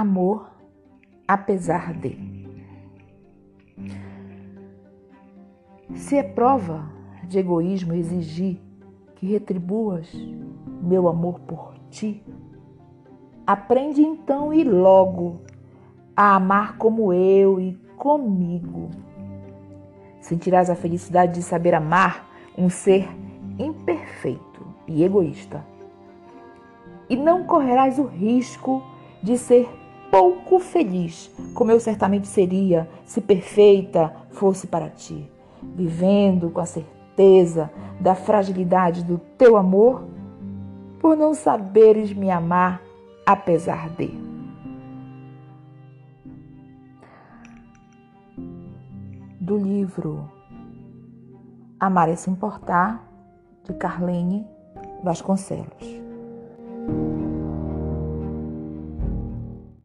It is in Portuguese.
amor apesar de. Se é prova de egoísmo exigir que retribuas meu amor por ti, aprende então e logo a amar como eu e comigo. Sentirás a felicidade de saber amar um ser imperfeito e egoísta. E não correrás o risco de ser pouco feliz, como eu certamente seria se perfeita fosse para ti, vivendo com a certeza da fragilidade do teu amor, por não saberes me amar apesar de. Do livro Amar é se importar, de Carlene Vasconcelos.